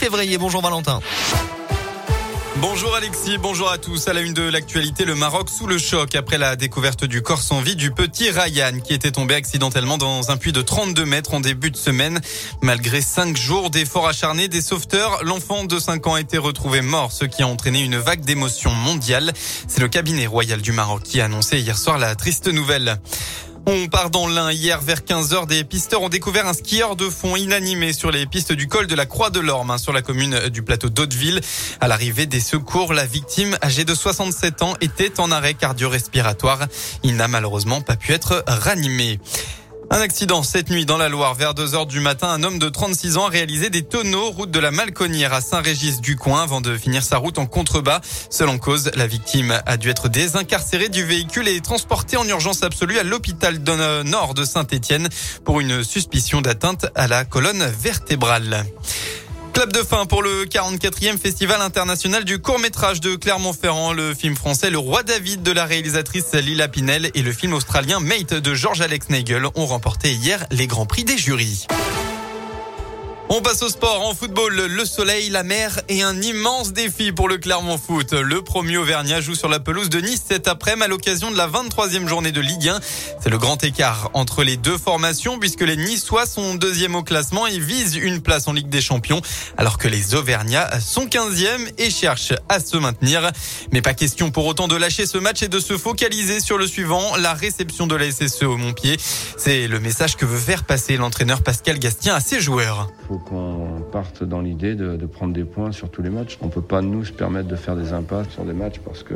février. Bonjour Valentin. Bonjour Alexis, bonjour à tous. À la une de l'actualité, le Maroc sous le choc après la découverte du corps sans vie du petit Ryan qui était tombé accidentellement dans un puits de 32 mètres en début de semaine. Malgré cinq jours d'efforts acharnés des sauveteurs, l'enfant de 5 ans a été retrouvé mort, ce qui a entraîné une vague d'émotions mondiale. C'est le cabinet royal du Maroc qui a annoncé hier soir la triste nouvelle. On part dans l'Ain. Hier, vers 15h, des pisteurs ont découvert un skieur de fond inanimé sur les pistes du col de la Croix de l'Orme, hein, sur la commune du plateau d'Hauteville. À l'arrivée des secours, la victime, âgée de 67 ans, était en arrêt cardio-respiratoire. Il n'a malheureusement pas pu être ranimé. Un accident cette nuit dans la Loire. Vers 2 heures du matin, un homme de 36 ans a réalisé des tonneaux route de la Malconnière à Saint-Régis-du-Coin avant de finir sa route en contrebas. Selon cause, la victime a dû être désincarcérée du véhicule et transportée en urgence absolue à l'hôpital nord de Saint-Étienne pour une suspicion d'atteinte à la colonne vertébrale. De fin pour le 44e Festival international du court-métrage de Clermont-Ferrand. Le film français Le Roi David de la réalisatrice Lila Pinel et le film australien Mate de George-Alex Nagel ont remporté hier les grands prix des jurys. On passe au sport. En football, le soleil, la mer et un immense défi pour le Clermont Foot. Le premier Auvergnat joue sur la pelouse de Nice cet après-midi à l'occasion de la 23e journée de Ligue 1. C'est le grand écart entre les deux formations puisque les Niçois sont deuxième au classement et visent une place en Ligue des Champions alors que les Auvergnats sont 15e et cherchent à se maintenir. Mais pas question pour autant de lâcher ce match et de se focaliser sur le suivant, la réception de la SSE au Montpied. C'est le message que veut faire passer l'entraîneur Pascal Gastien à ses joueurs qu'on parte dans l'idée de, prendre des points sur tous les matchs. On peut pas nous permettre de faire des impasses sur des matchs parce que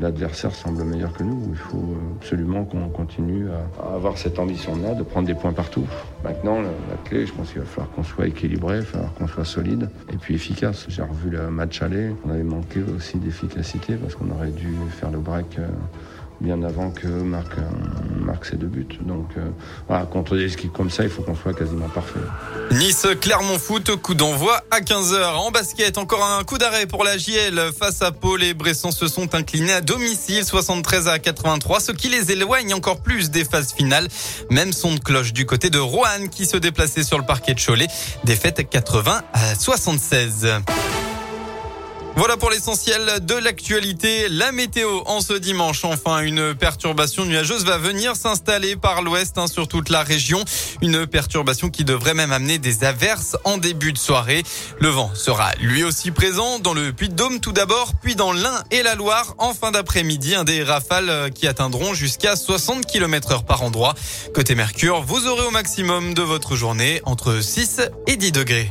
l'adversaire semble meilleur que nous. Il faut absolument qu'on continue à, avoir cette ambition-là de prendre des points partout. Maintenant, la, clé, je pense qu'il va falloir qu'on soit équilibré, il va falloir qu'on soit solide et puis efficace. J'ai revu le match aller, on avait manqué aussi d'efficacité parce qu'on aurait dû faire le break euh, bien avant que marque, marque ses deux buts. Donc euh, contre des équipes comme ça, il faut qu'on soit quasiment parfait. Nice Clermont Foot, coup d'envoi à 15h. En basket, encore un coup d'arrêt pour la JL face à Pau. Les Bressons se sont inclinés à domicile 73 à 83, ce qui les éloigne encore plus des phases finales. Même son de cloche du côté de Roanne qui se déplaçait sur le parquet de Cholet. Défaite 80 à 76. Voilà pour l'essentiel de l'actualité. La météo en ce dimanche. Enfin, une perturbation nuageuse va venir s'installer par l'ouest hein, sur toute la région. Une perturbation qui devrait même amener des averses en début de soirée. Le vent sera lui aussi présent dans le Puy-de-Dôme tout d'abord, puis dans l'Ain et la Loire en fin d'après-midi. Un des rafales qui atteindront jusqu'à 60 km heure par endroit. Côté Mercure, vous aurez au maximum de votre journée entre 6 et 10 degrés.